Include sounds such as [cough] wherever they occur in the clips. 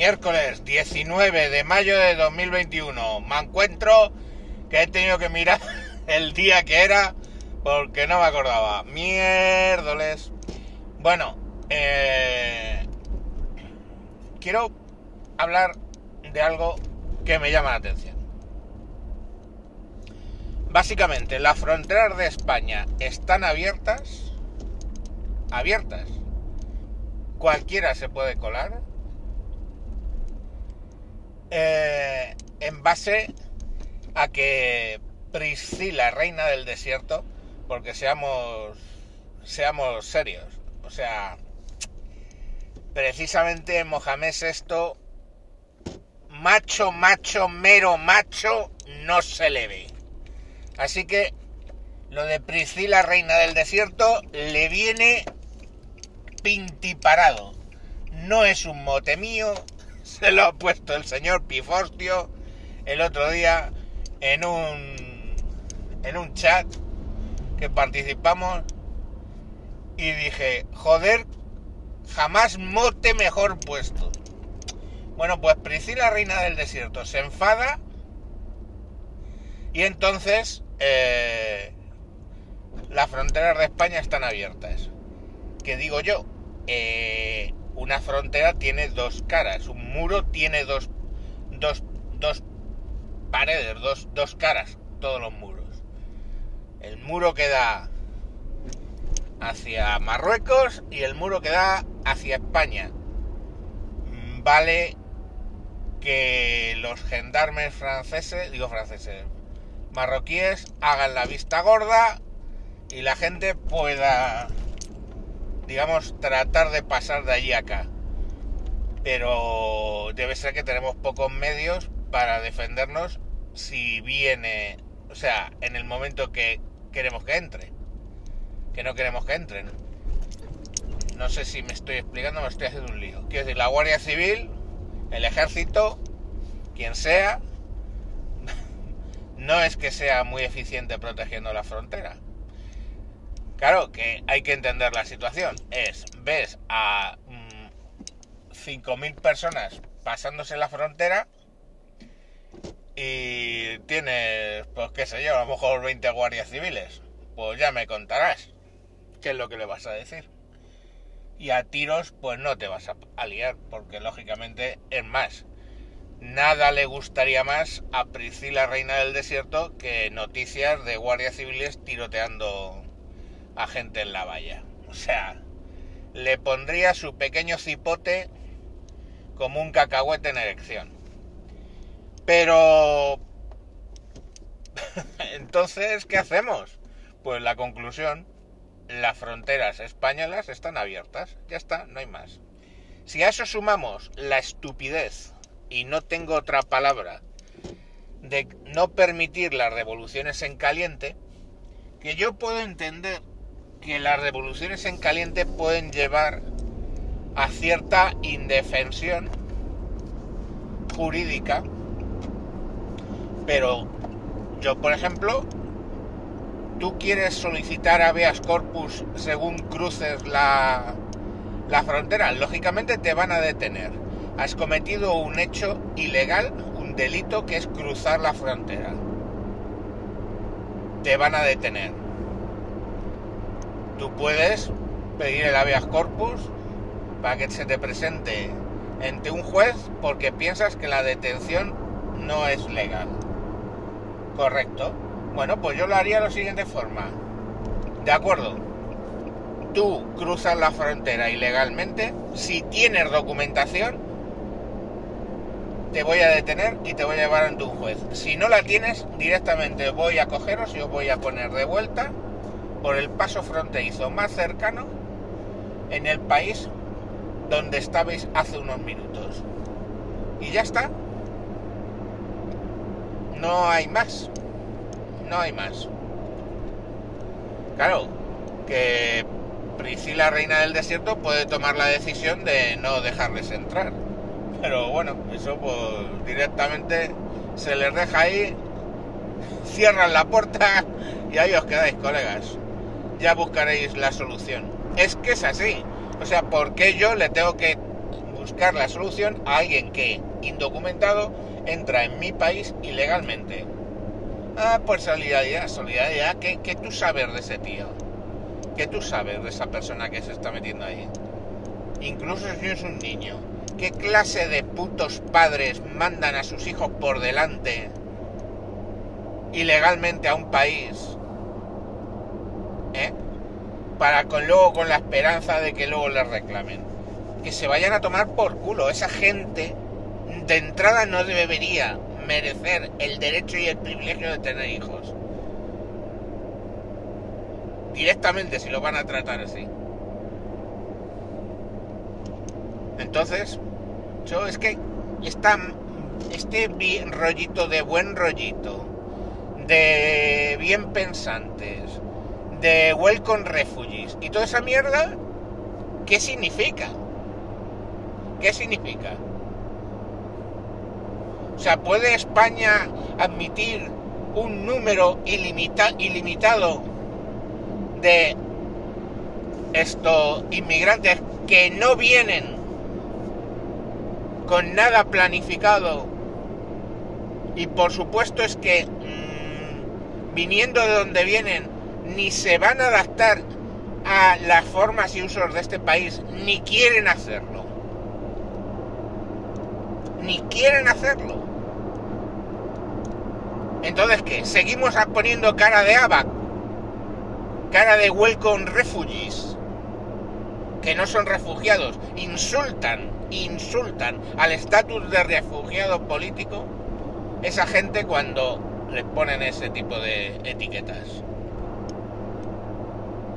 Miércoles 19 de mayo de 2021. Me encuentro que he tenido que mirar [laughs] el día que era porque no me acordaba. Miérdoles. Bueno, eh, quiero hablar de algo que me llama la atención. Básicamente, las fronteras de España están abiertas. Abiertas. Cualquiera se puede colar. Eh, en base a que Priscila, reina del desierto, porque seamos, seamos serios, o sea, precisamente Mohamed VI, macho, macho, mero macho, no se le ve. Así que lo de Priscila, reina del desierto, le viene pintiparado. No es un mote mío, [laughs] se lo ha puesto el señor Pifortio el otro día en un en un chat que participamos y dije, joder, jamás mote mejor puesto. Bueno, pues Priscila, reina del desierto, se enfada y entonces eh, las fronteras de España están abiertas. ¿Qué digo yo? Eh, una frontera tiene dos caras, un muro tiene dos, dos, dos paredes, dos, dos caras, todos los muros. El muro que da hacia Marruecos y el muro que da hacia España. Mm, vale que los gendarmes franceses, digo franceses, marroquíes hagan la vista gorda y la gente pueda digamos, tratar de pasar de allí acá. Pero debe ser que tenemos pocos medios para defendernos si viene, o sea, en el momento que queremos que entre. Que no queremos que entren. No sé si me estoy explicando, me estoy haciendo un lío. Quiero decir, la Guardia Civil, el ejército, quien sea, [laughs] no es que sea muy eficiente protegiendo la frontera. Claro que hay que entender la situación. Es, ves a 5.000 mm, personas pasándose la frontera y tienes, pues qué sé yo, a lo mejor 20 guardias civiles. Pues ya me contarás qué es lo que le vas a decir. Y a tiros, pues no te vas a liar, porque lógicamente es más. Nada le gustaría más a Priscila Reina del Desierto que noticias de guardias civiles tiroteando a gente en la valla. O sea, le pondría su pequeño cipote como un cacahuete en erección. Pero... [laughs] Entonces, ¿qué hacemos? Pues la conclusión, las fronteras españolas están abiertas. Ya está, no hay más. Si a eso sumamos la estupidez, y no tengo otra palabra, de no permitir las revoluciones en caliente, que yo puedo entender que las revoluciones en caliente pueden llevar a cierta indefensión jurídica, pero yo, por ejemplo, tú quieres solicitar habeas corpus según cruces la, la frontera, lógicamente te van a detener. Has cometido un hecho ilegal, un delito que es cruzar la frontera. Te van a detener tú puedes pedir el habeas corpus para que se te presente ante un juez porque piensas que la detención no es legal. Correcto. Bueno, pues yo lo haría de la siguiente forma. De acuerdo. Tú cruzas la frontera ilegalmente. Si tienes documentación, te voy a detener y te voy a llevar ante un juez. Si no la tienes, directamente voy a cogeros y os voy a poner de vuelta por el paso fronterizo más cercano en el país donde estabais hace unos minutos. Y ya está. No hay más. No hay más. Claro, que Priscila, reina del desierto, puede tomar la decisión de no dejarles entrar. Pero bueno, eso pues directamente se les deja ahí, cierran la puerta [laughs] y ahí os quedáis, colegas ya buscaréis la solución. Es que es así. O sea, ¿por qué yo le tengo que buscar la solución a alguien que, indocumentado, entra en mi país ilegalmente. Ah, pues solidaridad, solidaridad, ¿qué, qué tú sabes de ese tío? ¿Qué tú sabes de esa persona que se está metiendo ahí? Incluso si es un niño. ¿Qué clase de putos padres mandan a sus hijos por delante ilegalmente a un país? ¿Eh? Para con luego con la esperanza de que luego les reclamen. Que se vayan a tomar por culo. Esa gente de entrada no debería merecer el derecho y el privilegio de tener hijos. Directamente si lo van a tratar así. Entonces, yo es que esta, este rollito de buen rollito, de bien pensantes, de welcome refugees y toda esa mierda, ¿qué significa? ¿Qué significa? O sea, ¿puede España admitir un número ilimitado de estos inmigrantes que no vienen con nada planificado? Y por supuesto es que mmm, viniendo de donde vienen, ni se van a adaptar a las formas y usos de este país, ni quieren hacerlo. Ni quieren hacerlo. Entonces, ¿qué? ¿Seguimos poniendo cara de ABAC? Cara de Welcome Refugees. Que no son refugiados. Insultan, insultan al estatus de refugiado político. Esa gente cuando les ponen ese tipo de etiquetas.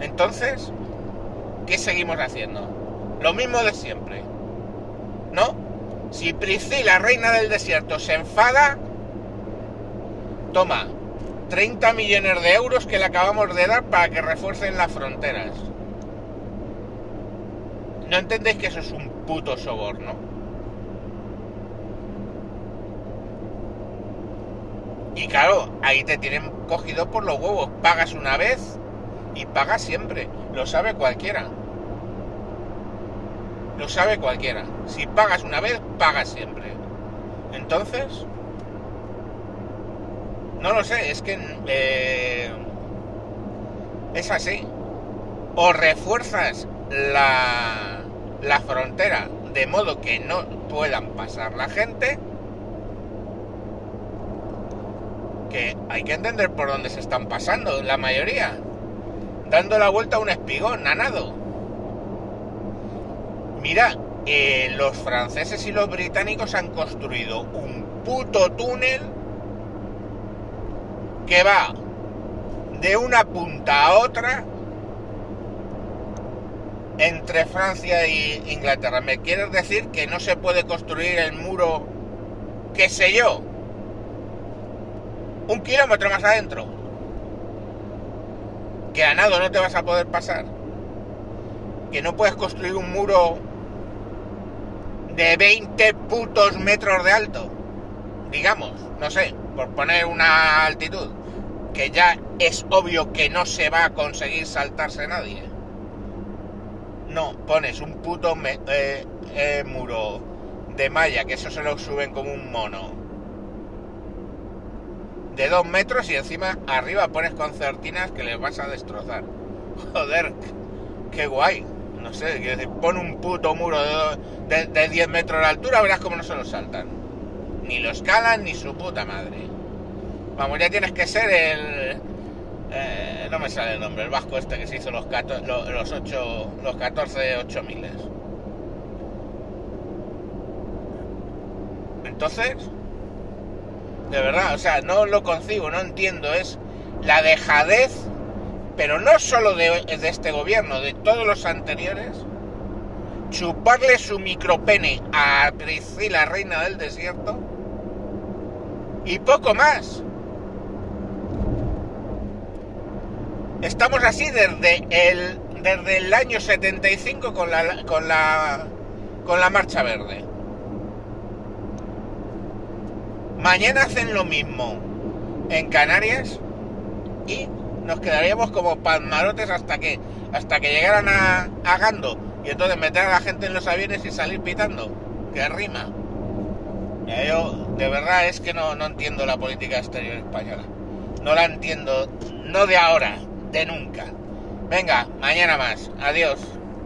Entonces, ¿qué seguimos haciendo? Lo mismo de siempre. ¿No? Si Priscila, reina del desierto, se enfada, toma, 30 millones de euros que le acabamos de dar para que refuercen las fronteras. ¿No entendéis que eso es un puto soborno? Y claro, ahí te tienen cogido por los huevos. Pagas una vez y pagas siempre. Lo sabe cualquiera. Lo sabe cualquiera. Si pagas una vez, pagas siempre. Entonces, no lo sé, es que eh, es así. O refuerzas la, la frontera de modo que no puedan pasar la gente, que hay que entender por dónde se están pasando, la mayoría, dando la vuelta a un espigón, a nado. Mira, eh, los franceses y los británicos han construido un puto túnel que va de una punta a otra entre Francia e Inglaterra. ¿Me quieres decir que no se puede construir el muro, qué sé yo, un kilómetro más adentro? Que a nado no te vas a poder pasar. Que no puedes construir un muro de 20 putos metros de alto. Digamos, no sé por poner una altitud, que ya es obvio que no se va a conseguir saltarse nadie. No, pones un puto eh, eh, muro de malla, que eso se lo suben como un mono, de dos metros y encima arriba pones concertinas que les vas a destrozar. [laughs] Joder, qué guay. No sé, pon un puto muro de, de 10 metros de altura, verás cómo no se lo saltan ni lo escalan ni su puta madre. Vamos, ya tienes que ser el... Eh, no me sale el nombre, el vasco este que se hizo los, los, los, 8, los 14 8000. Entonces, de verdad, o sea, no lo concibo, no entiendo, es la dejadez, pero no solo de, de este gobierno, de todos los anteriores, chuparle su micropene a Priscila, reina del desierto, y poco más. Estamos así desde el, desde el año 75 con la, con la, con la marcha verde. Mañana hacen lo mismo en Canarias y nos quedaríamos como palmarotes hasta que hasta que llegaran a, Gando Y entonces meter a la gente en los aviones y salir pitando. Que rima. Yo de verdad es que no, no entiendo la política exterior española. No la entiendo, no de ahora, de nunca. Venga, mañana más. Adiós.